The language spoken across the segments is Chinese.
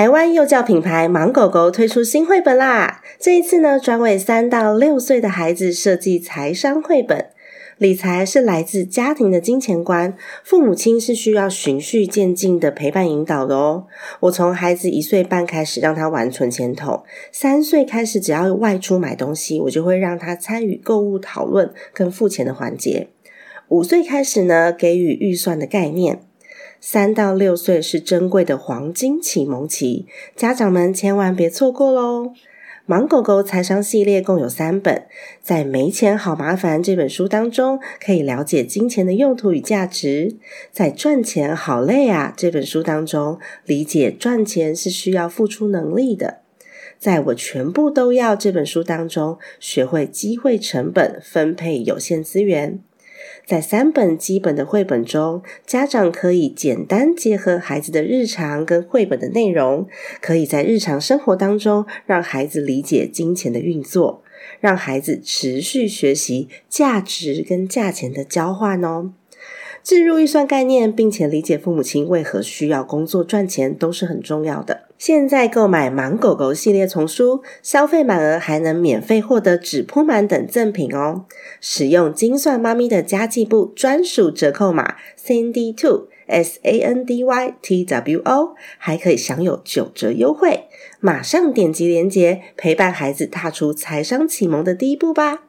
台湾幼教品牌芒狗狗推出新绘本啦！这一次呢，专为三到六岁的孩子设计财商绘本。理财是来自家庭的金钱观，父母亲是需要循序渐进的陪伴引导的哦。我从孩子一岁半开始让他玩存钱筒，三岁开始只要外出买东西，我就会让他参与购物讨论跟付钱的环节。五岁开始呢，给予预算的概念。三到六岁是珍贵的黄金启蒙期，家长们千万别错过喽！盲狗狗财商系列共有三本，在《没钱好麻烦》这本书当中，可以了解金钱的用途与价值；在《赚钱好累啊》这本书当中，理解赚钱是需要付出能力的；在我全部都要这本书当中，学会机会成本分配有限资源。在三本基本的绘本中，家长可以简单结合孩子的日常跟绘本的内容，可以在日常生活当中让孩子理解金钱的运作，让孩子持续学习价值跟价钱的交换哦。置入预算概念，并且理解父母亲为何需要工作赚钱，都是很重要的。现在购买《盲狗狗》系列丛书，消费满额还能免费获得纸铺满等赠品哦。使用精算妈咪的家计部专属折扣码 Sandy Two S A N D Y T W O，还可以享有九折优惠。马上点击链接，陪伴孩子踏出财商启蒙的第一步吧。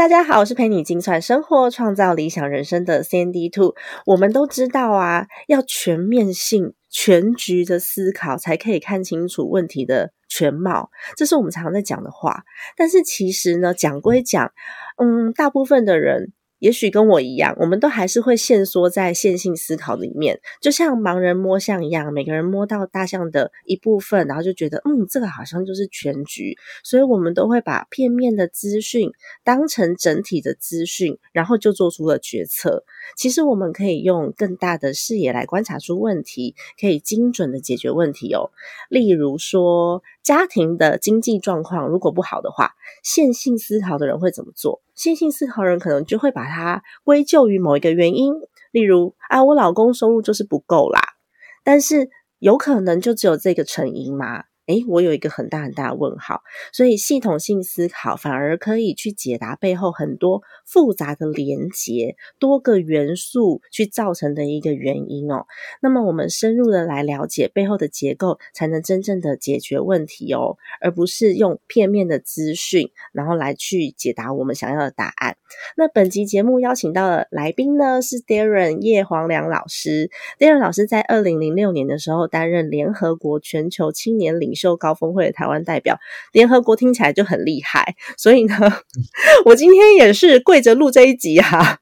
大家好，我是陪你精算生活、创造理想人生的 Sandy Two。我们都知道啊，要全面性、全局的思考，才可以看清楚问题的全貌。这是我们常常在讲的话。但是其实呢，讲归讲，嗯，大部分的人。也许跟我一样，我们都还是会限缩在线性思考里面，就像盲人摸象一样，每个人摸到大象的一部分，然后就觉得，嗯，这个好像就是全局，所以我们都会把片面的资讯当成整体的资讯，然后就做出了决策。其实我们可以用更大的视野来观察出问题，可以精准的解决问题哦。例如说，家庭的经济状况如果不好的话，线性思考的人会怎么做？线性思考人可能就会把它归咎于某一个原因，例如啊，我老公收入就是不够啦。但是有可能就只有这个成因吗？诶，我有一个很大很大的问号，所以系统性思考反而可以去解答背后很多复杂的连结，多个元素去造成的一个原因哦。那么我们深入的来了解背后的结构，才能真正的解决问题哦，而不是用片面的资讯，然后来去解答我们想要的答案。那本集节目邀请到的来宾呢，是 Darren 叶黄良老师。Darren 老师在二零零六年的时候担任联合国全球青年领。高峰会的台湾代表，联合国听起来就很厉害，所以呢，我今天也是跪着录这一集哈。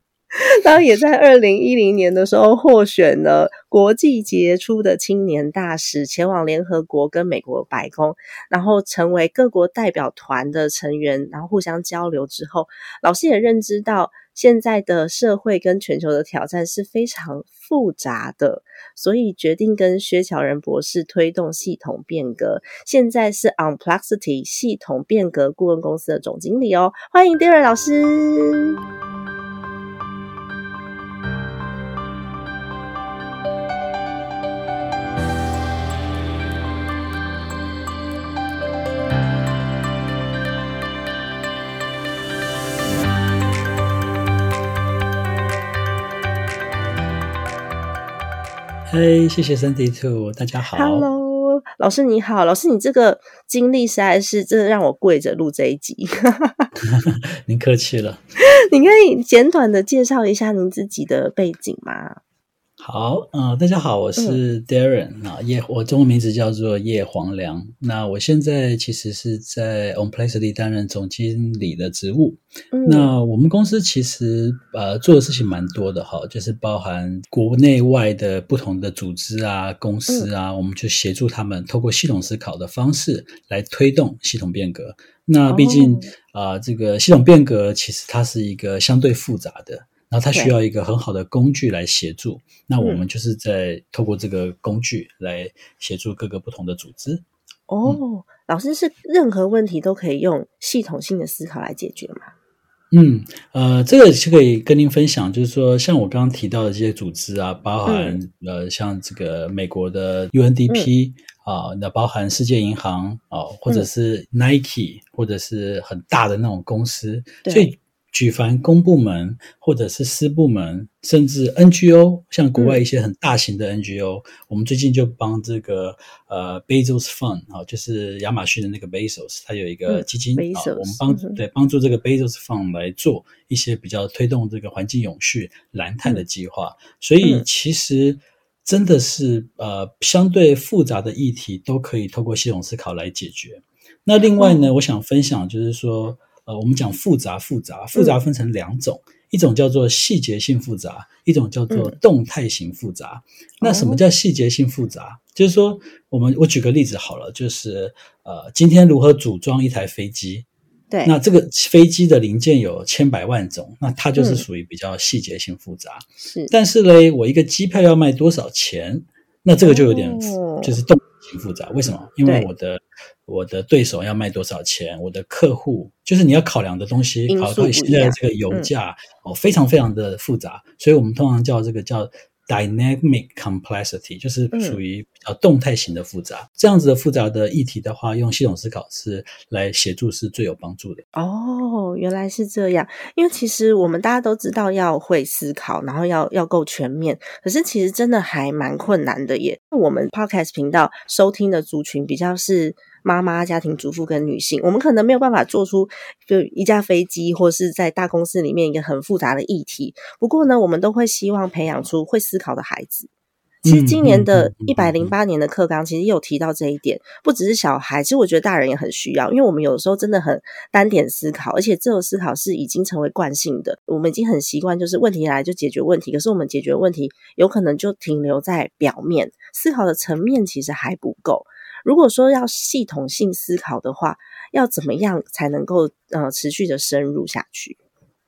当也在二零一零年的时候获选了国际杰出的青年大使，前往联合国跟美国白宫，然后成为各国代表团的成员，然后互相交流之后，老师也认知到现在的社会跟全球的挑战是非常复杂的，所以决定跟薛乔仁博士推动系统变革。现在是 Unplexity 系统变革顾问公司的总经理哦，欢迎 Darren 老师。嘿，谢谢 Cindy Two，大家好。Hello，老师你好，老师你这个经历实在是真的让我跪着录这一集。您客气了。你可以简短的介绍一下您自己的背景吗？好，嗯、大家好，我是 Darren 啊、叶，我中文名字叫做叶黄良。那我现在其实是在 OnPlacely 担任总经理的职务。嗯那我们公司其实呃做的事情蛮多的哈，就是包含国内外的不同的组织啊、公司啊，我们就协助他们透过系统思考的方式来推动系统变革。那毕竟哦啊、这个系统变革其实它是一个相对复杂的，然后它需要一个很好的工具来协助。那我嗯。们就是在透过这个工具来协助各个不同的组织。哦，老师是任何问题都可以用系统性的思考来解决吗？嗯，呃，这个是可以跟您分享，就是说，像我刚刚提到的这些组织啊，包含、呃，像这个美国的 UNDP、啊，那包含世界银行啊，或者是 Nike，、或者是很大的那种公司，对。所以举凡公部门或者是私部门，甚至 NGO，像国外一些很大型的 NGO，、我们最近就帮这个呃 Bezos Fund 啊，就是亚马逊的那个 Bezos，它有一个嗯基金、啊我们帮嗯对帮助这个 Bezos Fund 来做一些比较推动这个环境永续、蓝碳的计划，所以嗯。其实。真的是呃，相对复杂的议题都可以透过系统思考来解决。那另外呢，我想分享就是说，呃，我们讲复杂复杂，复杂分成两种，一种叫做细节性复杂，一种叫做动态型复杂。那什么叫细节性复杂？就是说，我们我举个例子好了，就是呃，今天如何组装一台飞机？对，那这个飞机的零件有千百万种，那它就是嗯属于比较细节性复杂。是但是嘞，我一个机票要卖多少钱？那这个就有点、哦就是动性复杂。为什么？因为我的我的对手要卖多少钱，我的客户就是你要考量的东西，考到不一样现在的这个油价、哦，非常非常的复杂，所以我们通常叫这个叫 dynamic complexity，就是嗯属于比较动态型的复杂。这样子的复杂的议题的话，用系统思考是来协助是最有帮助的。哦，原来是这样。因为其实我们大家都知道要会思考，然后要要够全面，可是其实真的还蛮困难的耶。我们 podcast 频道收听的族群比较是妈妈、家庭主妇跟女性，我们可能没有办法做出就一架飞机或是在大公司里面一个很复杂的议题。不过呢，我们都会希望培养出会思考的孩子。其实今年的一百零八年的课纲，其实也有提到这一点，不只是小孩，其实我觉得大人也很需要，因为我们有的时候真的很单点思考，而且这种思考是已经成为惯性的，我们已经很习惯，就是问题来就解决问题，可是我们解决问题有可能就停留在表面，思考的层面其实还不够。如果说要系统性思考的话，要怎么样才能够呃持续的深入下去？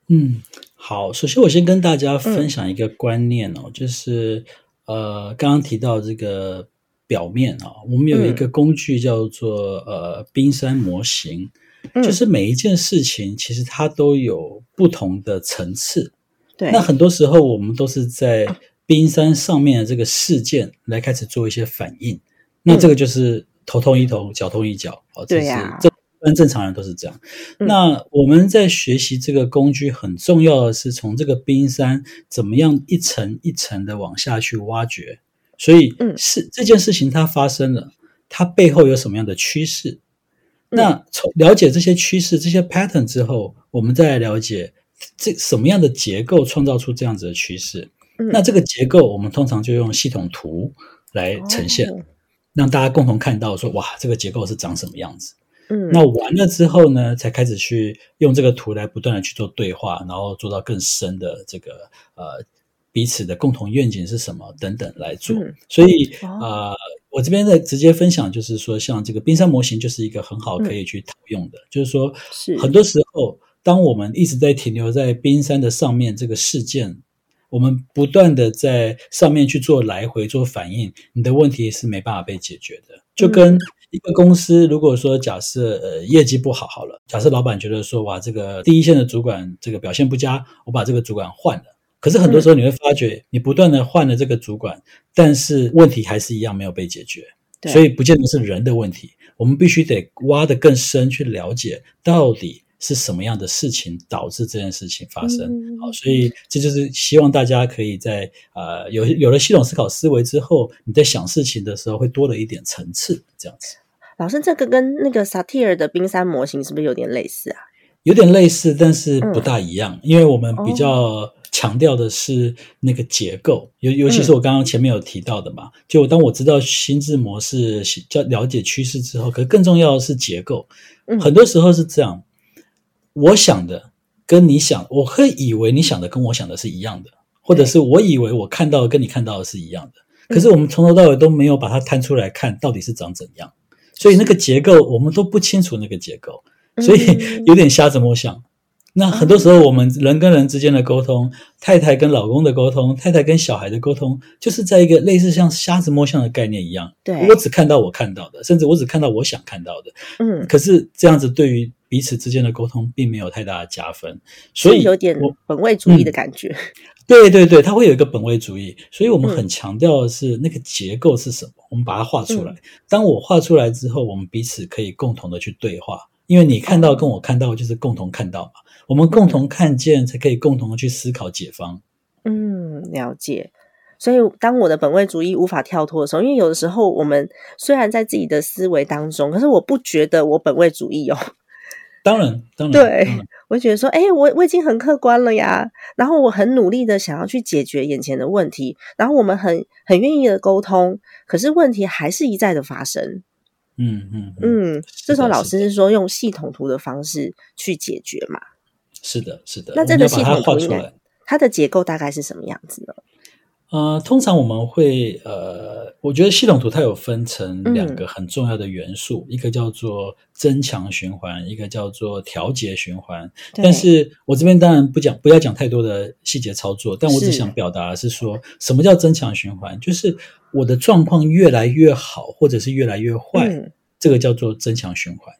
嗯，好，首先我先跟大家嗯分享一个观念哦，就是呃，刚刚提到这个表面啊、我们有一个工具叫做、呃冰山模型，嗯就是每一件事情其实它都有不同的层次。对，那很多时候我们都是在冰山上面的这个事件来开始做一些反应，那这个就是头痛医头，脚痛医脚，哦，这是对呀这一般正常人都是这样。嗯那我们在学习这个工具，很重要的是从这个冰山怎么样一层一层的往下去挖掘。所以嗯是这件事情它发生了，它背后有什么样的趋势？嗯那从了解这些趋势、这些 pattern 之后，我们再来了解这什么样的结构创造出这样子的趋势。嗯那这个结构，我们通常就用系统图来呈现，哦让大家共同看到说，哇，这个结构是长什么样子。嗯，那完了之后呢，才开始去用这个图来不断的去做对话，然后做到更深的这个呃彼此的共同愿景是什么等等来做。嗯所以哦呃，我这边的直接分享就是说，像这个冰山模型就是一个很好嗯可以去套用的，就是说是很多时候，当我们一直在停留在冰山的上面这个事件。我们不断的在上面去做来回做反应，你的问题是没办法被解决的。就跟一个公司，如果说假设呃业绩不好好了，假设老板觉得说哇这个第一线的主管这个表现不佳，我把这个主管换了。可是很多时候你会发觉，你不断的换了这个主管，但是问题还是一样没有被解决。所以不见得是人的问题，我们必须得挖得更深去了解到底是什么样的事情导致这件事情发生。嗯好，所以这就是希望大家可以在呃有有了系统思考思维之后，你在想事情的时候会多了一点层次，这样子老师，这个跟那个萨提尔的冰山模型是不是有点类似啊？有点类似，但是嗯不大一样，因为我们比哦较强调的是那个结构，尤尤嗯其是我刚刚前面有提到的嘛，就当我知道心智模式、叫了解趋势之后，可更重要的是结构。嗯很多时候是这样，我想的跟你想，我会以为你想的跟我想的是一样的，或者是我以为我看到的跟你看到的是一样的，嗯。可是我们从头到尾都没有把它摊出来看到底是长怎样，所以那个结构我们都不清楚那个结构，所以嗯有点瞎子摸象。那很多时候，我们人跟人之间的沟通，太太跟老公的沟通，太太跟小孩的沟通，就是在一个类似像瞎子摸象的概念一样。对。我只看到我看到的，甚至我只看到我想看到的。嗯，可是这样子对于彼此之间的沟通，并没有太大的加分。所以有点本位主义的感觉。对对对，它会有一个本位主义，所以我们嗯很强调的是那个结构是什么，我们把它画出来。嗯当我画出来之后，我们彼此可以共同的去对话，因为你看到跟我看到就是共同看到嘛，我们共同看见才可以共同的去思考解方。嗯，了解。所以，当我的本位主义无法跳脱的时候，因为有的时候我们虽然在自己的思维当中，可是我不觉得我本位主义哦。当然，当然，对然我会觉得说，哎、我我已经很客观了呀，然后我很努力的想要去解决眼前的问题，然后我们很很愿意的沟通，可是问题还是一再的发生。嗯嗯嗯，这时候老师是说用系统图的方式去解决嘛？是的，是的。那这个系统图应该。它的结构大概是什么样子呢？呃，通常我们会呃，我觉得系统图它有分成两嗯个很重要的元素，一个叫做增强循环，一个叫做调节循环。但是我这边当然不讲，不要讲太多的细节操作，但我只想表达的是说，什么叫增强循环？就是我的状况越来越好，或者是越来越坏，嗯这个叫做增强循环。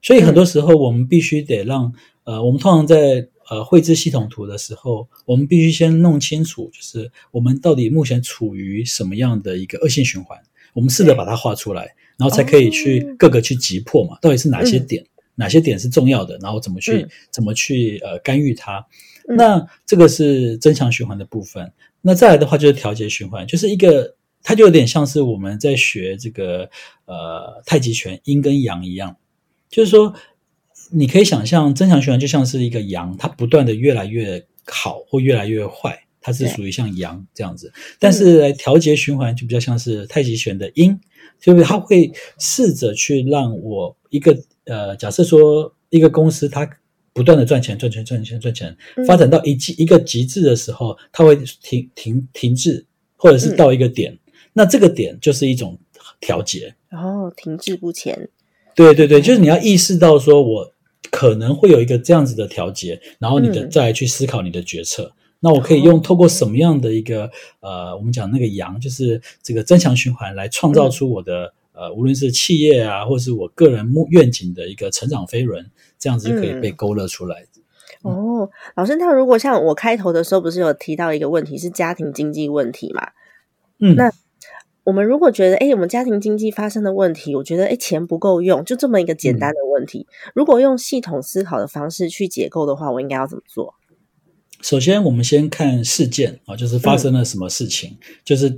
所以很多时候我们必须得让呃，我们通常在呃绘制系统图的时候，我们必须先弄清楚，就是我们到底目前处于什么样的一个恶性循环，我们试着把它画出来，然后才可以去哦。各个去击破嘛，到底是哪些嗯。点，哪些点是重要的，然后怎么去、嗯。怎么去呃干预它。嗯。那这个是增强循环的部分。那再来的话就是调节循环，就是一个它就有点像是我们在学这个呃太极拳阴跟阳一样，就是说你可以想象增强循环就像是一个羊，它不断的越来越好或越来越坏，它是属于像羊这样子。但是来调节循环就比较像是太极拳的阴，就是它会试着去让我一个呃，假设说一个公司它不断的赚钱、赚钱、赚钱、赚钱，嗯发展到一极一个极致的时候，它会停停停滞，或者是到一个点，那这个点就是一种调节。然后停滞不前。对对对，就是你要意识到说，我可能会有一个这样子的调节，然后你的、嗯再来去思考你的决策。那我可以用透过什么样的一个呃，我们讲那个阳，就是这个增强循环，来创造出我的、呃，无论是企业啊，或是我个人目愿景的一个成长飞轮，这样子就可以被勾勒出来。哦，老师，那如果像我开头的时候不是有提到一个问题是家庭经济问题嘛？嗯，那我们如果觉得，哎，我们家庭经济发生的问题，我觉得，哎，钱不够用，就这么一个简单的问题，如果用系统思考的方式去解构的话，我应该要怎么做？首先，我们先看事件啊，就是发生了什么事嗯情，就是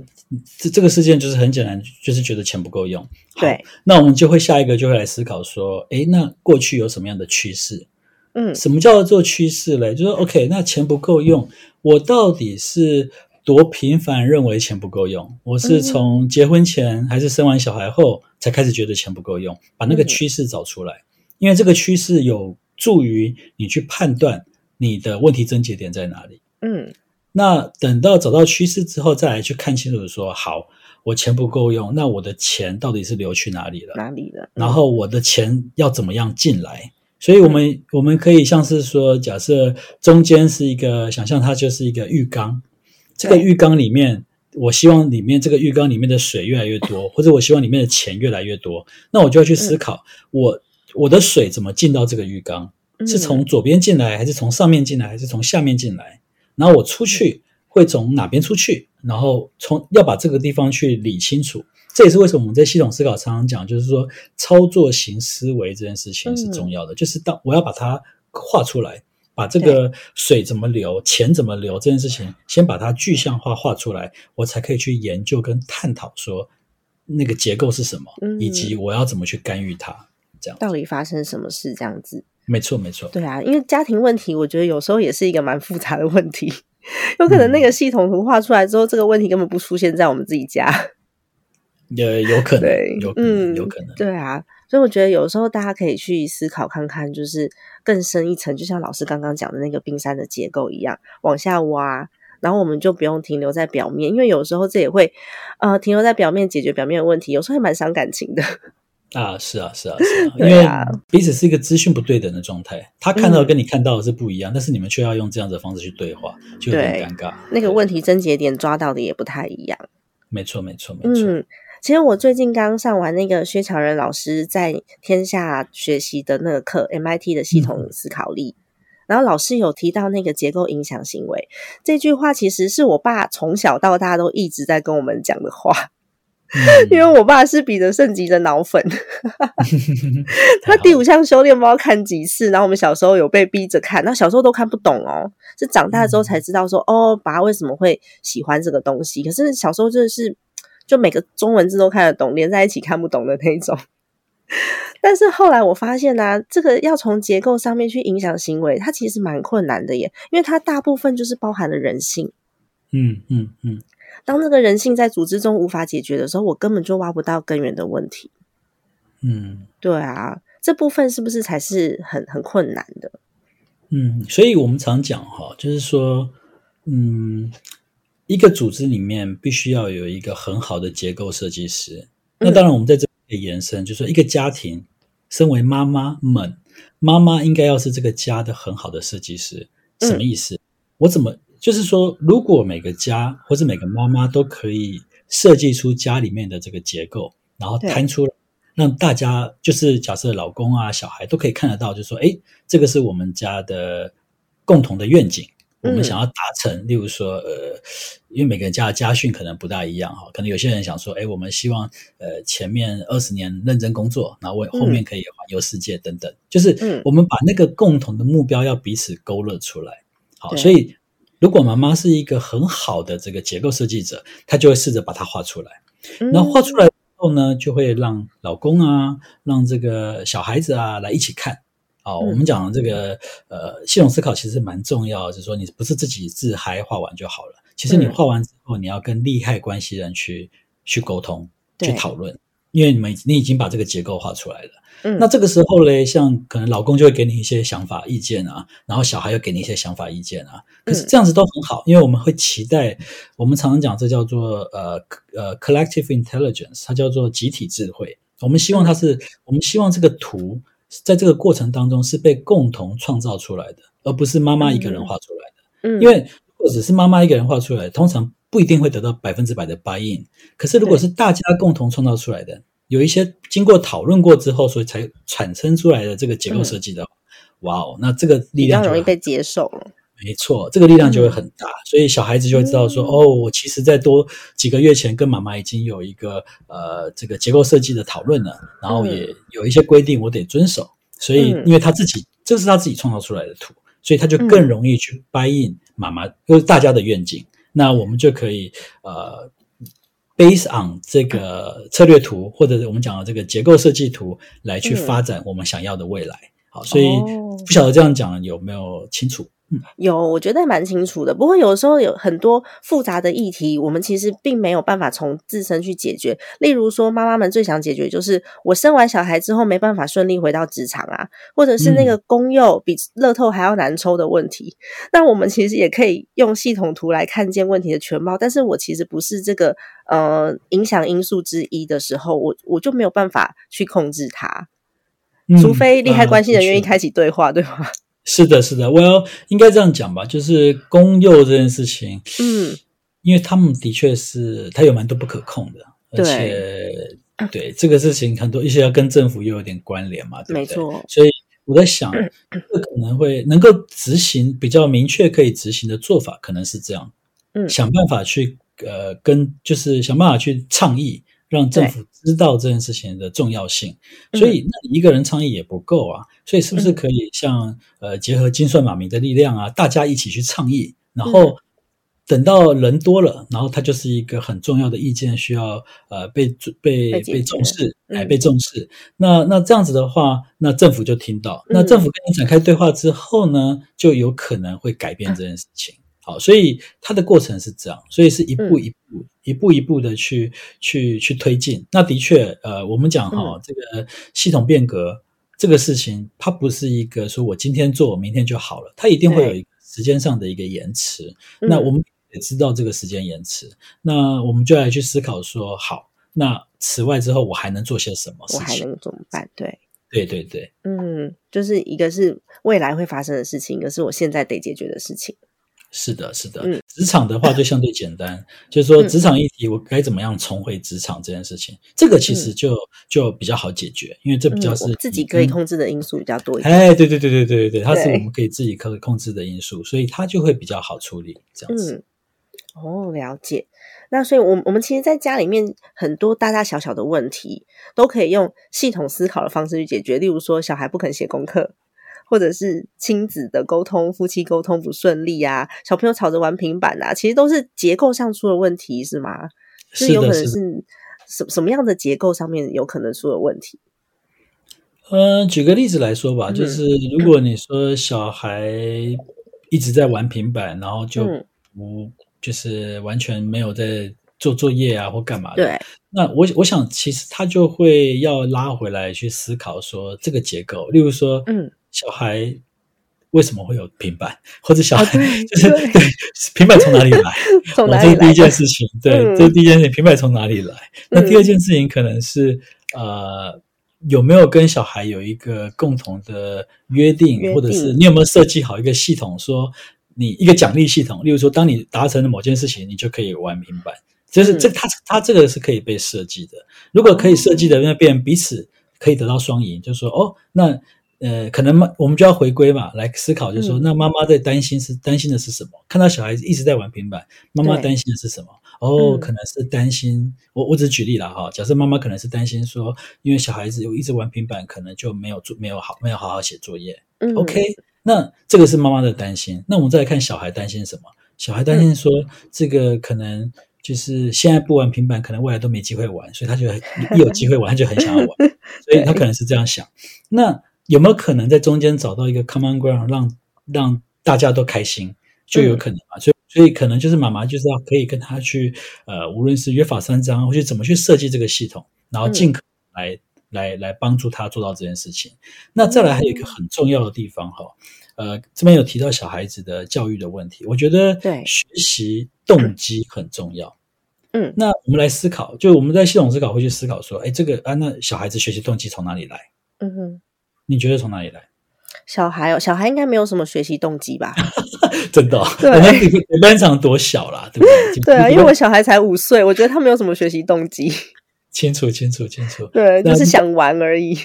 这这个事件就是很简单，就是觉得钱不够用。好对，那我们就会下一个就会来思考说，哎，那过去有什么样的趋势？嗯什么叫做趋势嘞？就是 OK，那钱不够用，我到底是多频繁认为钱不够用？我是从结婚前还是生完小孩后才开始觉得钱不够用？把那个嗯趋势找出来，因为这个趋势有助于你去判断你的问题症结点在哪里。嗯那等到找到趋势之后，再来去看清楚说，好，我钱不够用，那我的钱到底是流去哪里了？哪里的？然后我的钱要怎么样进来？所以，我们我们可以像是说，假设中间是一个，想象它就是一个浴缸，这个浴缸里面，我希望里面这个浴缸里面的水越来越多，或者我希望里面的钱越来越多，那我就要去思考，我我的水怎么进到这个浴缸？嗯是从左边进来，还是从上面进来，还是从下面进来？然后我出去会从哪边出去？然后从要把这个地方去理清楚。这也是为什么我们在系统思考常常讲，就是说操作型思维这件事情是重要的。就是当我要把它画出来，把这个水怎么流、钱怎么流这件事情，先把它具象化画出来，我才可以去研究跟探讨说那个结构是什么，嗯以及我要怎么去干预它。这样，到底发生什么事这样子？没错，没错。对啊，因为家庭问题，我觉得有时候也是一个蛮复杂的问题。有可能那个系统图画出来之后，这个问题根本不出现在我们自己家。也有可能，，有可能，嗯，有可能。对啊，所以我觉得有时候大家可以去思考看看，就是更深一层，就像老师刚刚讲的那个冰山的结构一样，往下挖。然后我们就不用停留在表面，因为有时候这也会，呃，停留在表面解决表面的问题，有时候还蛮伤感情的。啊，是啊，是啊，是啊，因为彼此是一个资讯不对等的状态，他看到跟你看到的是不一样，但是你们却要用这样的方式去对话，就有点尴尬。那个问题症结点抓到的也不太一样。没错，没错，没错。嗯，其实我最近刚上完那个薛强仁老师在天下学习的那个课，MIT 的系统思考力。然后老师有提到那个结构影响行为这句话，其实是我爸从小到大都一直在跟我们讲的话。嗯 因为我爸是彼得圣吉的脑粉，他第五项修炼不知道看几次，然后我们小时候有被逼着看，那小时候都看不懂哦，是长大之后才知道说，哦，爸为什么会喜欢这个东西？可是小时候真的是就每个中文字都看得懂，连在一起看不懂的那种。但是后来我发现呢、啊，这个要从结构上面去影响行为，它其实蛮困难的耶，因为它大部分就是包含了人性。嗯嗯嗯，当这个人性在组织中无法解决的时候，我根本就挖不到根源的问题。嗯对啊，这部分是不是才是很很困难的？嗯，所以我们常讲哈，就是说，嗯，一个组织里面必须要有一个很好的结构设计师。那当然，我们在这里延伸，就是说，一个家庭，身为妈妈们，妈妈应该要是这个家的很好的设计师。什么意思？我怎么就是说，如果每个家或者每个妈妈都可以设计出家里面的这个结构，然后对摊出来。让大家就是假设老公啊、小孩都可以看得到，就说，哎，这个是我们家的共同的愿景，我们嗯想要达成。例如说，呃，因为每个人家的家训可能不大一样哈，可能有些人想说，哎，我们希望呃前面二十年认真工作，然后为后面可以环游世界等等，就是嗯我们把那个共同的目标要彼此勾勒出来。好，所以如果妈妈是一个很好的这个结构设计者，她就会试着把它画出来。嗯那画出来之后呢，就会让老公啊，让这个小孩子啊来一起看。哦，嗯我们讲这个呃系统思考其实蛮重要，就是说你不是自己自嗨画完就好了，其实你嗯。画完之后，你要跟利害关系人去去沟通、去讨论，因为你们你已经把这个结构画出来了。嗯。那这个时候嘞，像可能老公就会给你一些想法、意见啊，然后小孩又给你一些想法、意见啊。可是嗯。这样子都很好，因为我们会期待，我们常常讲这叫做呃呃 collective intelligence，它叫做集体智慧。我们希望它是，我们希望这个图在这个过程当中是被共同创造出来的，而不是妈妈一个人画出来的。嗯因为如果只是妈妈一个人画出来，通常不一定会得到百分之百的 buy in。可是如果是大家共同创造出来的，有一些经过讨论过之后，所以才产生出来的这个结构设计的话，哇哦，那这个力量就会很较容易被接受了。没错，这个力量就会很大，所以小孩子就会知道说，嗯。哦，我其实在多几个月前跟妈妈已经有一个呃这个结构设计的讨论了，然后也有一些规定我得遵守，所以嗯。因为他自己这是他自己创造出来的图，所以他就嗯。更容易去 buy in 妈妈就是大家的愿景，那我们就可以呃 based on 这个策略图或者我们讲的这个结构设计图来去嗯。发展我们想要的未来。好，所以哦。不晓得这样讲有没有清楚？嗯。有，我觉得蛮清楚的。不过有时候有很多复杂的议题，我们其实并没有办法从自身去解决。例如说，妈妈们最想解决就是我生完小孩之后没办法顺利回到职场啊，或者是那个公幼比乐透还要难抽的问题。那我们其实也可以用系统图来看见问题的全貌。但是我其实不是这个呃影响因素之一的时候，我我就没有办法去控制它，嗯除非利害关系人愿意。开启对话，对吗？是的，是的，Well，应该这样讲吧，就是公幼这件事情，嗯，因为他们的确是他有蛮多不可控的，而且对这个事情很多一些要跟政府又有点关联嘛，对不对？没错。所以我在想，这可能会能够执行比较明确可以执行的做法，可能是这样，嗯想办法去呃跟就是想办法去倡议，让政府知道这件事情的重要性。所以，那你一个人倡议也不够啊，所以是不是可以像呃结合金算马明的力量啊，大家一起去倡议，然后。等到人多了，然后它就是一个很重要的意见，需要呃被被被重视，哎，被重视。那那这样子的话，那政府就听到，那政府跟你展开对话之后呢，就有可能会改变这件事情。好，所以它的过程是这样，所以是一步一步、一步一步的去去去推进。那的确，呃，我们讲哈，这个系统变革这个事情，它不是一个说我今天做，明天就好了，它一定会有一个时间上的一个延迟。那我们。也知道这个时间延迟，那我们就来去思考说，好，那此外之后我还能做些什么？我还能怎么办？对，对对对，嗯，就是一个是未来会发生的事情，一个是我现在得解决的事情。是的，是的，职场的话就相对简单，就是说职场议题，我该怎么样重回职场这件事情，这个其实就就比较好解决，因为这比较是自己可以控制的因素比较多一点。哎，对对对对对对对，它是我们可以自己可以控制的因素，所以它就会比较好处理这样子。哦，了解。那所以，我我们其实，在家里面很多大大小小的问题，都可以用系统思考的方式去解决。例如说，小孩不肯写功课，或者是亲子的沟通、夫妻沟通不顺利啊，小朋友吵着玩平板啊，其实都是结构上出了问题，是吗？是有可能是什什么样的结构上面有可能出了问题？嗯，举个例子来说吧，就是如果你说小孩一直在玩平板，然后就不。就是完全没有在做作业啊，或干嘛的。对，那我我想，其实他就会要拉回来去思考说这个结构。例如说，嗯，小孩为什么会有平板，或者小孩就是 对平板从哪里来？从哪里来？这是第一件事情。对，这是第一件事情，平板从哪里来？那第二件事情可能是呃，有没有跟小孩有一个共同的约定，或者是你有没有设计好一个系统说？你一个奖励系统，例如说，当你达成了某件事情，你就可以玩平板。就是这，它它这个是可以被设计的。如果可以设计的，那变彼此可以得到双赢。就是说，哦，那呃，可能我们就要回归嘛，来思考，就是说，那妈妈在担心是担心的是什么？看到小孩子一直在玩平板，妈妈担心的是什么？哦，可能是担心。我我只举例了哈，假设妈妈可能是担心说，因为小孩子有一直玩平板，可能就没有做没有好没有好好写作业。OK。那这个是妈妈的担心。那我们再来看小孩担心什么？小孩担心说，这个可能就是现在不玩平板，可能未来都没机会玩，所以他就一有机会玩，他就很想要玩，所以他可能是这样想。那有没有可能在中间找到一个 common ground，让让大家都开心，就有可能嘛？所以所以可能就是妈妈就是要可以跟他去呃，无论是约法三章，或者怎么去设计这个系统，然后尽可来。来来帮助他做到这件事情。那再来还有一个很重要的地方哈，呃，这边有提到小孩子的教育的问题，我觉得对学习动机很重要。嗯，那我们来思考，就我们在系统思考会去思考说，哎，这个啊，那小孩子学习动机从哪里来？嗯哼，你觉得从哪里来？小孩哦，小孩应该没有什么学习动机吧？真的？我们班长多小啦，对不对？对啊，因为我小孩才五岁，我觉得他没有什么学习动机。清楚，清楚，清楚。对，就是想玩而已。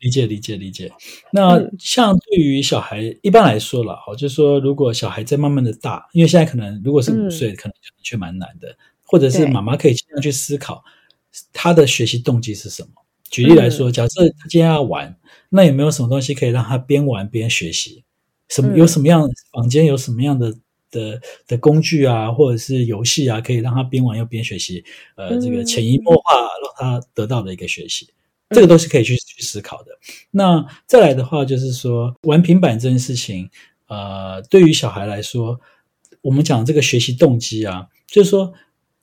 理解，理解，理解。那像对于小孩，一般来说了，哈，就是说，如果小孩在慢慢的大，因为现在可能如果是五岁，可能就却蛮难的，或者是妈妈可以尽量去思考他的学习动机是什么。举例来说，假设他今天要玩，那有没有什么东西可以让他边玩边学习？什么有什么样房间有什么样的？的的工具啊，或者是游戏啊，可以让他边玩又边学习，呃，这个潜移默化让他得到的一个学习，这个都是可以去去思考的。那再来的话，就是说玩平板这件事情，呃，对于小孩来说，我们讲这个学习动机啊，就是说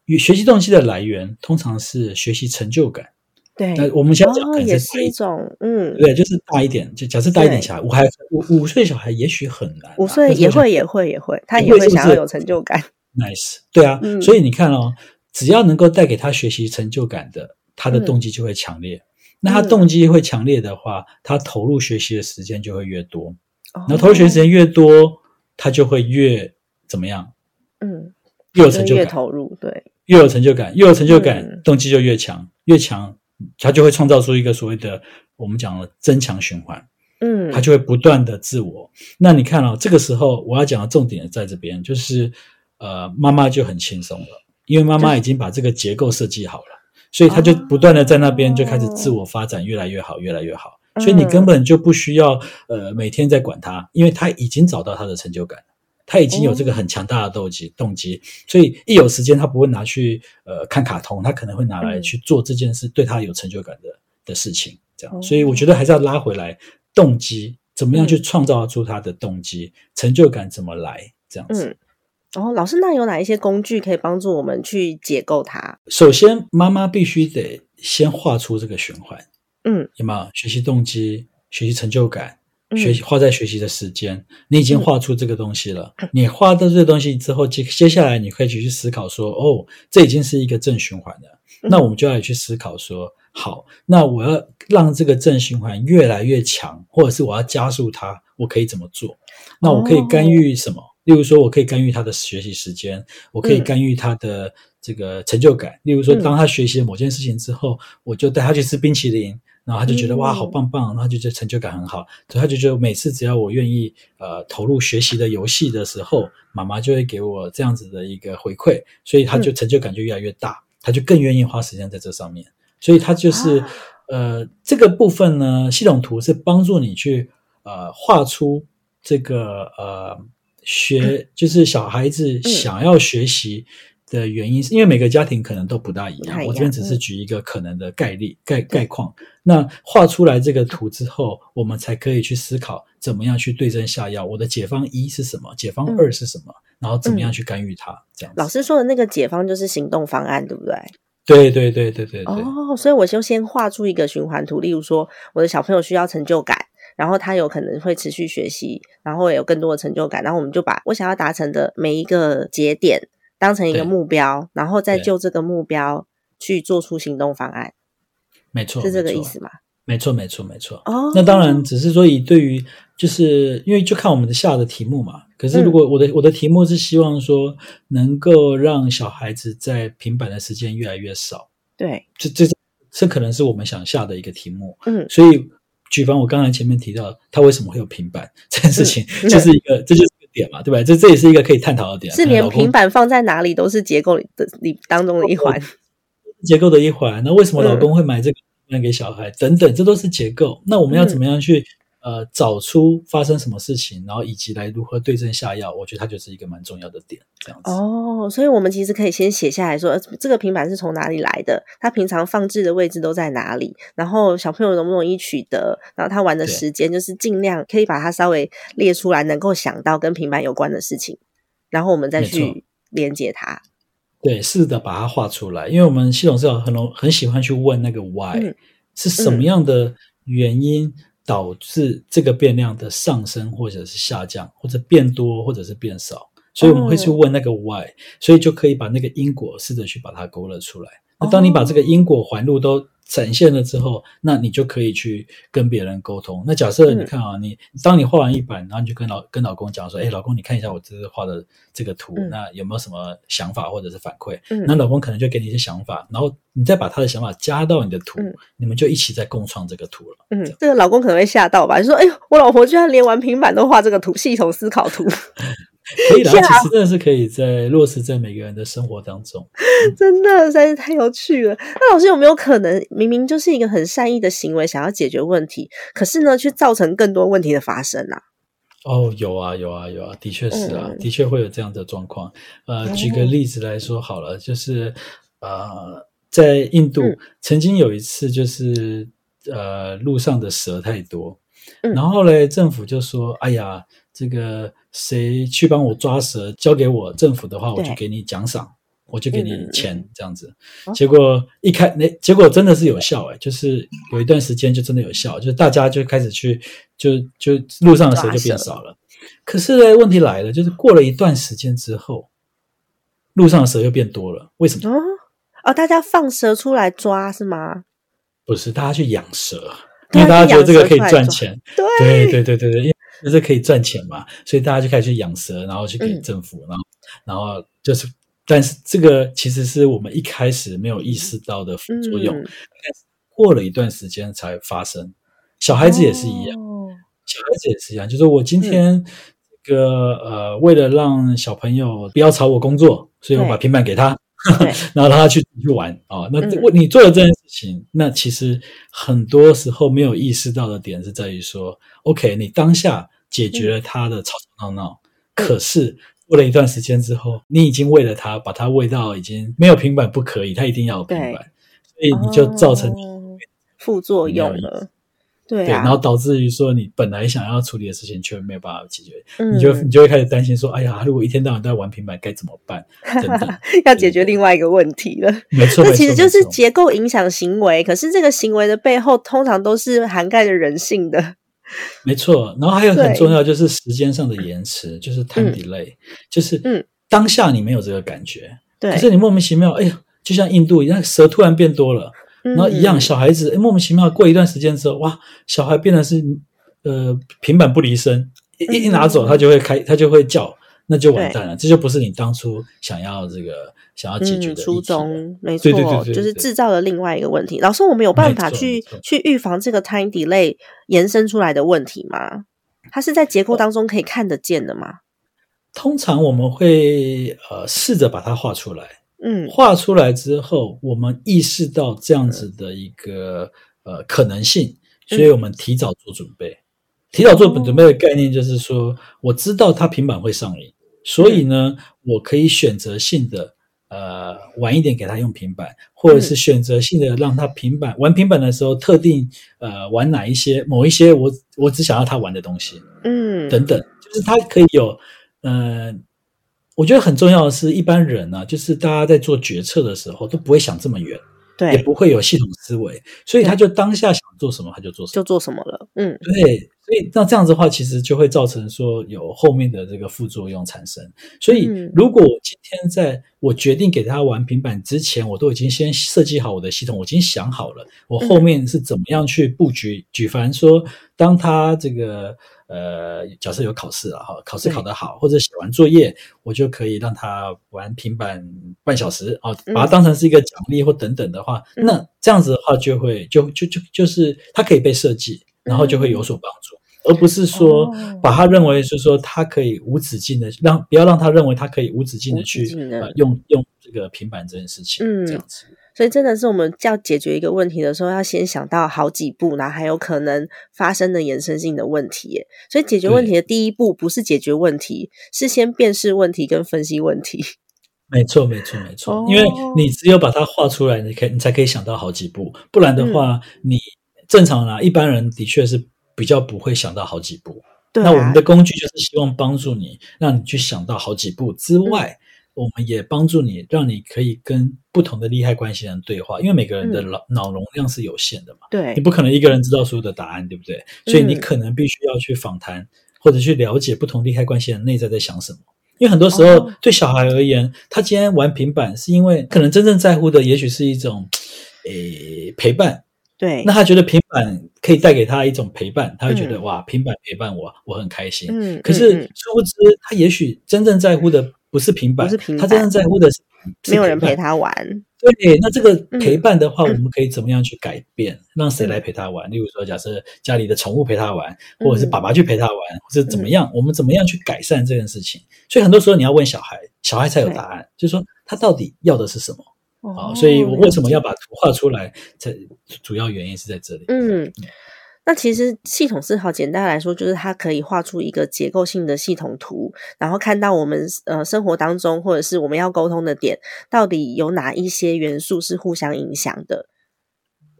与学习动机的来源通常是学习成就感。对，那我们先讲，也是一种，嗯，对，就是大一点，就假设大一点小孩，五还五五岁小孩也许很难，五岁也会也会也会，他也会想要有成就感。Nice，对啊，所以你看哦，只要能够带给他学习成就感的，他的动机就会强烈。那他动机会强烈的话，他投入学习的时间就会越多。然后投入学习时间越多，他就会越怎么样？嗯，越有成就感，越投入对，越有成就感，越有成就感，动机就越强，越强。他就会创造出一个所谓的我们讲的增强循环，嗯，他就会不断的自我。那你看哦，这个时候我要讲的重点在这边，就是呃，妈妈就很轻松了，因为妈妈已经把这个结构设计好了，所以他就不断的在那边就开始自我发展，越来越好，越来越好。所以你根本就不需要呃每天在管他，因为他已经找到他的成就感，他已经有这个很强大的动机动机，所以一有时间他不会拿去呃看卡通，他可能会拿来去做这件事对他有成就感的的事情。这样，所以我觉得还是要拉回来动机，怎么样去创造出他的动机，成就感怎么来这样子。然后老师，那有哪一些工具可以帮助我们去解构它？首先，妈妈必须得先画出这个循环。嗯，有没有学习动机、学习成就感、学习花在学习的时间？你已经画出这个东西了。你画到这个东西之后，接接下来你可以去思考说：哦，这已经是一个正循环了。那我们就要去思考说：好，那我要让这个正循环越来越强，或者是我要加速它，我可以怎么做？那我可以干预什么？例如说，我可以干预他的学习时间，我可以干预他的这个成就感。例如说，当他学习了某件事情之后，我就带他去吃冰淇淋。然后他就觉得哇，好棒棒，然后就觉得成就感很好，所以他就觉得每次只要我愿意呃投入学习的游戏的时候，妈妈就会给我这样子的一个回馈，所以他就成就感就越来越大，他就更愿意花时间在这上面。所以他就是呃这个部分呢，系统图是帮助你去呃画出这个呃学，就是小孩子想要学习。的原因是因为每个家庭可能都不大一样，我这边只是举一个可能的概率概概况。那画出来这个图之后，我们才可以去思考怎么样去对症下药。我的解方一是什么？解方二是什么？然后怎么样去干预它？这样。老师说的那个解方就是行动方案，对不对？对对对对对对。哦，所以我就先画出一个循环图，例如说我的小朋友需要成就感，然后他有可能会持续学习，然后也有更多的成就感，然后我们就把我想要达成的每一个节点。当成一个目标，然后再就这个目标去做出行动方案。没错，是这个意思吗？没错，没错，没错。哦，那当然只是说以对于，就是因为就看我们的下的题目嘛。可是如果我的我的题目是希望说能够让小孩子在平板的时间越来越少。对，这这这可能是我们想下的一个题目。嗯，所以举凡我刚才前面提到，他为什么会有平板这件事情，就是一个这就是。点嘛，对吧？这这也是一个可以探讨的点。是连平板放在哪里都是结构的里当中的一环，结构的一环。那为什么老公会买这个买给小孩？等等，这都是结构。那我们要怎么样去？呃，找出发生什么事情，然后以及来如何对症下药，我觉得它就是一个蛮重要的点，这样子。哦，所以我们其实可以先写下来说，这个平板是从哪里来的，它平常放置的位置都在哪里，然后小朋友容不容易取得，然后他玩的时间，就是尽量可以把它稍微列出来，能够想到跟平板有关的事情，然后我们再去连接它。对，是的把它画出来，因为我们系统是很容很喜欢去问那个 why 是什么样的原因。导致这个变量的上升，或者是下降，或者变多，或者是变少，所以我们会去问那个 why，所以就可以把那个因果试着去把它勾勒出来。那当你把这个因果环路都展现了之后，那你就可以去跟别人沟通。那假设你看啊，你当你画完一版，然后你就跟老跟老公讲说：“哎，老公，你看一下我这次画的这个图，那有没有什么想法或者是反馈？”嗯那老公可能就给你一些想法，然后你再把他的想法加到你的图，你们就一起在共创这个图了。嗯，这个老公可能会吓到吧？就说：“哎呦，我老婆居然连玩平板都画这个图，系统思考图。” 可以的，其实真的是可以在落实在每个人的生活当中。真的实在是太有趣了。那老师有没有可能，明明就是一个很善意的行为，想要解决问题，可是呢，却造成更多问题的发生啊？哦，有啊，有啊，有啊，的确是啊，的确会有这样的状况。呃，举个例子来说好了，就是呃，在印度曾经有一次，就是呃，路上的蛇太多，然后呢，政府就说：“哎呀。”这个谁去帮我抓蛇，交给我政府的话，我就给你奖赏，我就给你钱，这样子。结果一开那结果真的是有效哎，就是有一段时间就真的有效，就是大家就开始去，就就路上的蛇就变少了。可是呢，问题来了，就是过了一段时间之后，路上的蛇又变多了。为什么？哦，大家放蛇出来抓是吗？不是，大家去养蛇，因为大家觉得这个可以赚钱。对对对对对，因为。就是可以赚钱嘛，所以大家就开始去养蛇，然后去给政府，然后，然后就是，但是这个其实是我们一开始没有意识到的副作用，过了一段时间才发生。小孩子也是一样，小孩子也是一样，就是我今天这个呃，为了让小朋友不要吵我工作，所以我把平板给他，对。然后让他去去玩啊、那嗯。你做了这件事情，那其实很多时候没有意识到的点是在于说，OK，你当下解决了他的吵吵闹闹，可是过了一段时间之后，你已经为了他把他喂到已经没有平板不可以，他一定要有平板，所以你就造成哦副作用了。对然后导致于说你本来想要处理的事情却没有办法解决，嗯。你就你就会开始担心说，哎呀，如果一天到晚都在玩平板该怎么办？等等，要解决另外一个问题了。没错，这其实就是结构影响行为，可是这个行为的背后通常都是涵盖着人性的。没错，然后还有很重要就是时间上的延迟，就是 time 嗯。delay，、就是嗯。当下你没有这个感觉，对，可是你莫名其妙，哎呀，就像印度一样，蛇突然变多了，然后一样嗯。小孩子，哎，莫名其妙过一段时间之后，哇，小孩变得是呃平板不离身，一一一拿走嗯。他就会开，他就会叫，那就完蛋了，这就不是你当初想要这个想要解决嗯，初的议题了衷没错，对对对对就是制造了另外一个问题。老师，我们有办法去去预防这个 time delay 延伸出来的问题吗？它是在结构当中可以看得见的吗？通常我们会呃试着把它画出来，嗯画出来之后，我们意识到这样子的一个呃可能性，所以我们提早做准备。提早做准备的概念就是说，我知道它平板会上瘾，所以呢，我可以选择性的呃晚一点给他用平板，或者是选择性的让他平板玩平板的时候，特定呃玩哪一些某一些我我只想要他玩的东西。嗯，等等，就是他可以有，呃，我觉得很重要的是，一般人呢、就是大家在做决策的时候都不会想这么远，对也，不会有系统思维，所以他就当下想做什么他就做什么。就做什么了？嗯对，所以那这样子的话，其实就会造成说有后面的这个副作用产生。所以嗯，如果我今天在我决定给他玩平板之前，我都已经先设计好我的系统，我已经想好了我后面是怎么样去布局。举凡说，当他这个呃，假设有考试了哈，考试考得好，或者写完作业，我就可以让他玩平板半小时啊，嗯把它当成是一个奖励或等等的话，嗯那这样子的话就会就就就就是它可以被设计，然后就会有所帮助。而不是说哦把他认为是说他可以无止境的让不要让他认为他可以无止境的去呃用用这个平板这件事情，嗯这样子。所以真的是我们要解决一个问题的时候，要先想到好几步，然后还有可能发生的延伸性的问题耶。所以解决问题的第一步不是解决问题，是先辨识问题跟分析问题。没错，没错，没错。哦因为你只有把它画出来，你可以你才可以想到好几步，不然的话，你正常啦，一般人的确是比较不会想到好几步。对、啊，那我们的工具就是希望帮助你，让你去想到好几步之外，我们也帮助你，让你可以跟不同的利害关系人对话，因为每个人的嗯。脑、脑容量是有限的嘛，对。你不可能一个人知道所有的答案，对不对？所以你嗯可能必须要去访谈，或者去了解不同利害关系人内在在想什么。因为很多时候哦。对小孩而言，他今天玩平板是因为可能真正在乎的，也许是一种诶陪伴，对，那他觉得平板可以带给他一种陪伴，他会觉得、嗯哇，平板陪伴我，我很开心。嗯，可是殊不知，他也许真正在乎的不是平板，不是平板他真正在乎的是没有人陪。他玩，对，那这个嗯陪伴的话，我们可以怎么样去改变？让谁来陪他玩？例如说，假设家里的宠物陪他玩，或者是爸爸去陪他玩，或者怎么样？我们怎么样去改善这件事情？所以很多时候你要问小孩，小孩才有答案，就是说他到底要的是什么啊、哦所以我为什么要把图画出来？这主要原因是在这里。嗯，那其实系统思考简单来说，就是它可以画出一个结构性的系统图，然后看到我们呃生活当中或者是我们要沟通的点，到底有哪一些元素是互相影响的，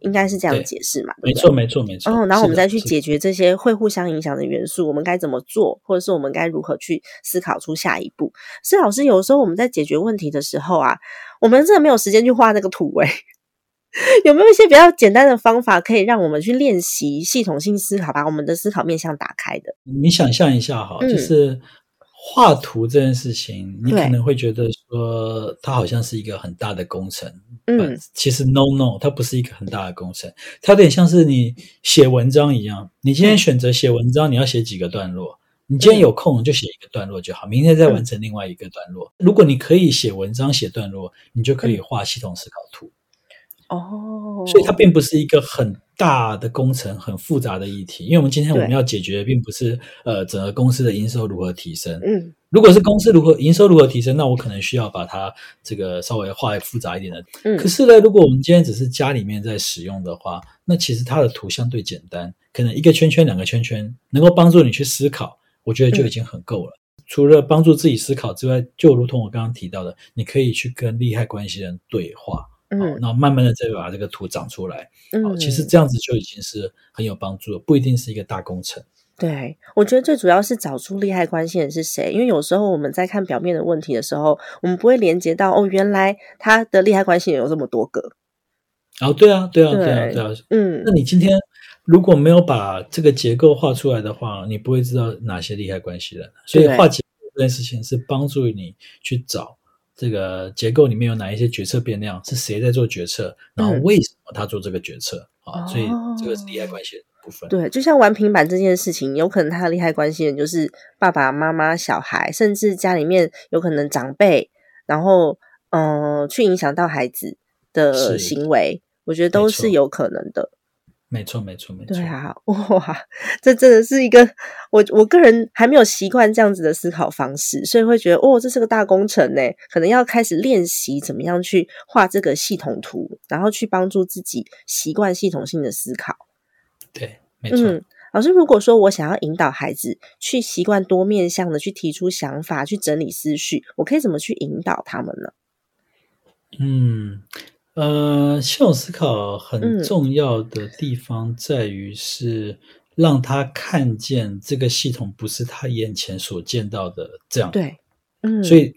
应该是这样解释嘛？没错，没错，没错。哦，然后我们再去解决这些会互相影响的元素，我们该怎么做，或者是我们该如何去思考出下一步。是老师，有时候我们在解决问题的时候啊，我们真的没有时间去画那个图诶、有没有一些比较简单的方法，可以让我们去练习系统性思考，把我们的思考面向打开的？你想象一下哈，嗯就是画图这件事情，你可能会觉得说它好像是一个很大的工程，嗯呃，其实 no no，它不是一个很大的工程，它有点像是你写文章一样。你今天选择写文章，你要写几个段落？你今天有空就写一个段落就好，明天再完成另外一个段落。如果你可以写文章、写段落，你就可以画系统思考图。哦，所以它并不是一个很大的工程、很复杂的议题，因为我们今天我们要解决的并不是呃整个公司的营收如何提升，嗯。如果是公司如何营收如何提升，那我可能需要把它这个稍微画复杂一点的。嗯。可是呢，如果我们今天只是家里面在使用的话，那其实它的图相对简单，可能一个圈圈、两个圈圈，能够帮助你去思考，我觉得就已经很够了。除了帮助自己思考之外，就如同我刚刚提到的，你可以去跟利害关系人对话，好，嗯那慢慢的再把这个图长出来。哦，嗯，其实这样子就已经是很有帮助了，不一定是一个大工程。对，我觉得最主要是找出利害关系人是谁，因为有时候我们在看表面的问题的时候，我们不会连接到哦，原来他的利害关系人有这么多个。哦，对啊，对啊，对啊，对对啊。嗯那你今天如果没有把这个结构画出来的话，你不会知道哪些利害关系人。所以对画结构这件事情是帮助你去找这个结构里面有哪一些决策变量，是谁在做决策，然后嗯为什么他做这个决策啊？所以这个是利害哦关系的部分。对，就像玩平板这件事情，有可能他的利害关系人就是爸爸妈妈、小孩，甚至家里面有可能长辈，然后嗯、呃去影响到孩子的行为，我觉得都是有可能的。没错，没错，没错。对啊，哇，这真的是一个我我个人还没有习惯这样子的思考方式，所以会觉得哦，这是个大工程呢，可能要开始练习怎么样去画这个系统图，然后去帮助自己习惯系统性的思考。对，没错。嗯，老师，如果说我想要引导孩子去习惯多面向的去提出想法，去整理思绪，我可以怎么去引导他们呢？嗯，呃，系统思考很嗯。重要的地方在于是让他看见这个系统不是他眼前所见到的这样。，对，嗯，所以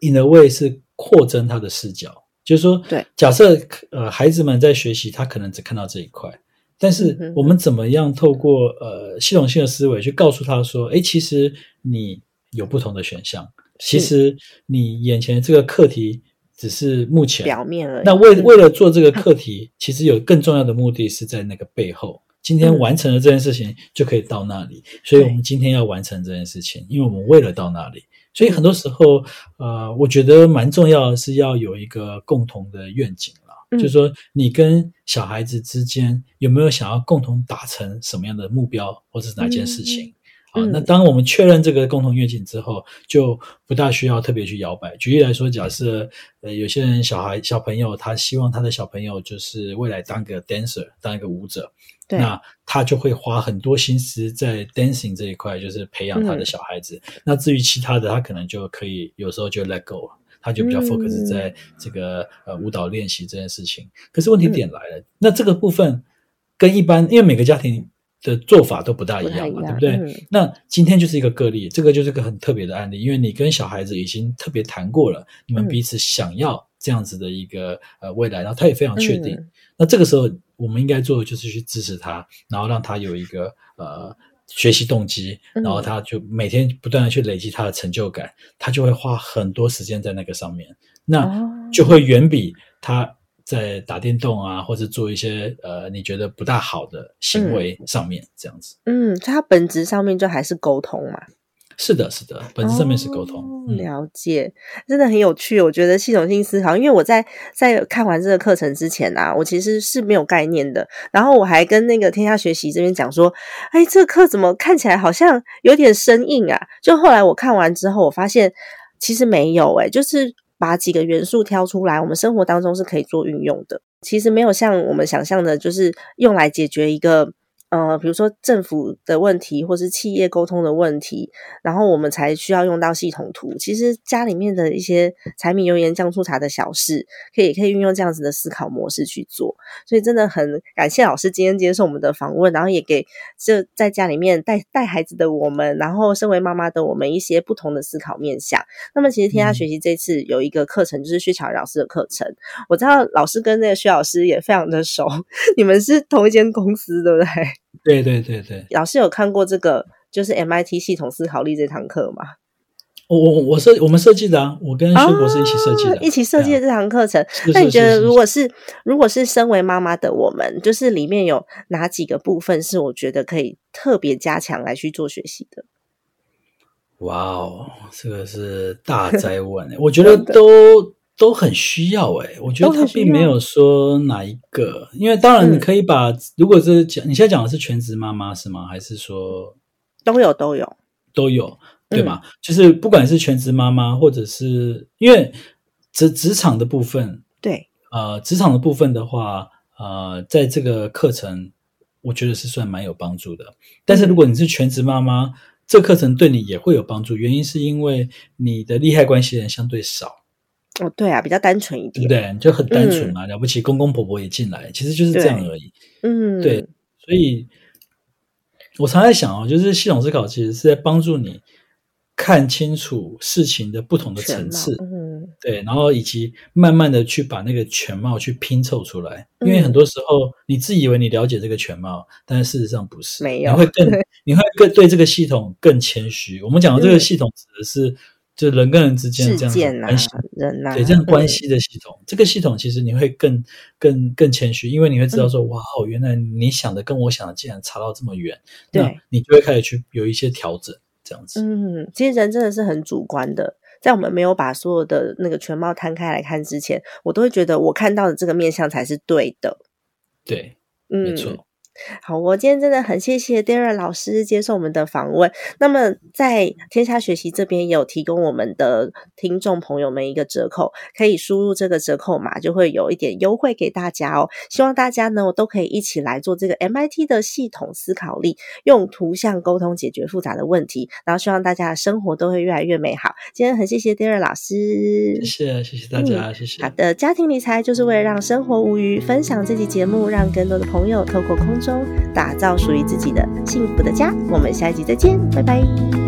in a way 是扩增他的视角，就是说，对，假设呃孩子们在学习，他可能只看到这一块。但嗯是哼。我们怎么样透过呃系统性的思维去告诉他说，诶，其实你有不同的选项，其是。实你眼前这个课题只是目前表面而已。那为嗯为了做这个课题，其实有更重要的目的是在那个背后。今天嗯完成了这件事情，就可以到那里。所以我们今天要完成这件事情，因为我们为了到那里。所以很多时候，呃，我觉得蛮重要的是要有一个共同的愿景了。嗯就是说，你跟小孩子之间有没有想要共同达成什么样的目标，或者是哪件事情？啊，嗯那当我们确认这个共同愿景之后，就不大需要特别去摇摆。举例来说，假设呃有些人小孩小朋友他希望他的小朋友就是未来当个 dancer，当一个舞者，对，那他就会花很多心思在 dancing 这一块，就是培养他的嗯小孩子。那至于其他的，他可能就可以有时候就 let go 了。他就比较嗯 focus 在这个、呃舞蹈练习这件事情。可是问题嗯点来了，那这个部分跟一般，因为每个家庭的做法都不大一样嘛，不样对不对？嗯那今天就是一个个例，这个就是个很特别的案例，因为你跟小孩子已经特别谈过了，你们嗯彼此想要这样子的一个呃未来，然后他也非常确定。嗯那这个时候我们应该做的就是去支持他，然后让他有一个呃。学习动机，嗯然后他就每天不断的去累积他的成就感，他就会花很多时间在那个上面，那哦就会远比他在打电动啊，或者做一些呃你觉得不大好的行为上面这样子。嗯，所以它本质上面就还是沟通嘛。是的，是的，本质上面是沟通。哦嗯，了解，真的很有趣。我觉得系统性思考，因为我在在看完这个课程之前啊，我其实是没有概念的。然后我还跟那个天下学习这边讲说，哎，这个课怎么看起来好像有点生硬啊？就后来我看完之后，我发现其实没有、哎就是把几个元素挑出来，我们生活当中是可以做运用的。其实没有像我们想象的，就是用来解决一个。呃，比如说政府的问题，或是企业沟通的问题，然后我们才需要用到系统图。其实家里面的一些柴米油盐酱醋茶的小事，可以可以运用这样子的思考模式去做。所以真的很感谢老师今天接受我们的访问，然后也给这在家里面带带孩子的我们，然后身为妈妈的我们一些不同的思考面向。那么其实天下学习这次有一个课程，就是薛巧老师的课程。我知道老师跟那个薛老师也非常的熟，你们是同一间公司，对不对？对对对对，老师有看过这个就是 MIT 系统思考力这堂课吗？我我我设我们设计的啊，我跟薛博士一起设计的，啊一起设计的这堂课程。是那你觉得，如果是如果是身为妈妈的我们，就是里面有哪几个部分是我觉得可以特别加强来去做学习的？哇哦，这个是大灾问欸，我觉得都都很需要诶，我觉得他并没有说哪一个，因为当然你嗯可以把，如果是讲你现在讲的是全职妈妈是吗？还是说都有都有，都有？对吧？就是不管是全职妈妈，或者是因为职职场的部分，对，呃，职场的部分的话，呃，在这个课程，我觉得是算蛮有帮助的。但是如果你是全职妈妈，这课程对你也会有帮助，原因是因为你的利害关系人相对少。哦，对啊，比较单纯一点，对，就很单纯嘛，了不起，公公婆婆也进来，其实就是这样而已。嗯，对，所以我常在想哦，就是系统思考其实是在帮助你看清楚事情的不同的层次，嗯，对，然后以及慢慢的去把那个全貌去拼凑出来。因为很多时候你自以为你了解这个全貌，但是事实上不是，没有，你会更你会更对这个系统更谦虚。我们讲的这个系统指的是。就人跟人之间这样关系，人呐，对这样关系的系统，这个系统其实你会更更更谦虚，因为你会知道说，哇哦，原来你想的跟我想的竟然差到这么远，对，你就会开始去有一些调整，这样子。嗯，其实人真的是很主观的，在我们没有把所有的那个全貌摊开来看之前，我都会觉得我看到的这个面相才是对的。对，没错。好，我今天真的很谢谢 Dara 老师接受我们的访问。那么在天下学习这边也有提供我们的听众朋友们一个折扣，可以输入这个折扣码，就会有一点优惠给大家哦。希望大家呢都可以一起来做这个 MIT 的系统思考力，用图像沟通解决复杂的问题，然后希望大家的生活都会越来越美好。今天很谢谢 Dara 老师，谢谢谢谢大家，谢谢。好的，家庭理财就是为了让生活无虞，分享这期节目，让更多的朋友透过空。中打造属于自己的幸福的家。我们下一集再见，拜拜。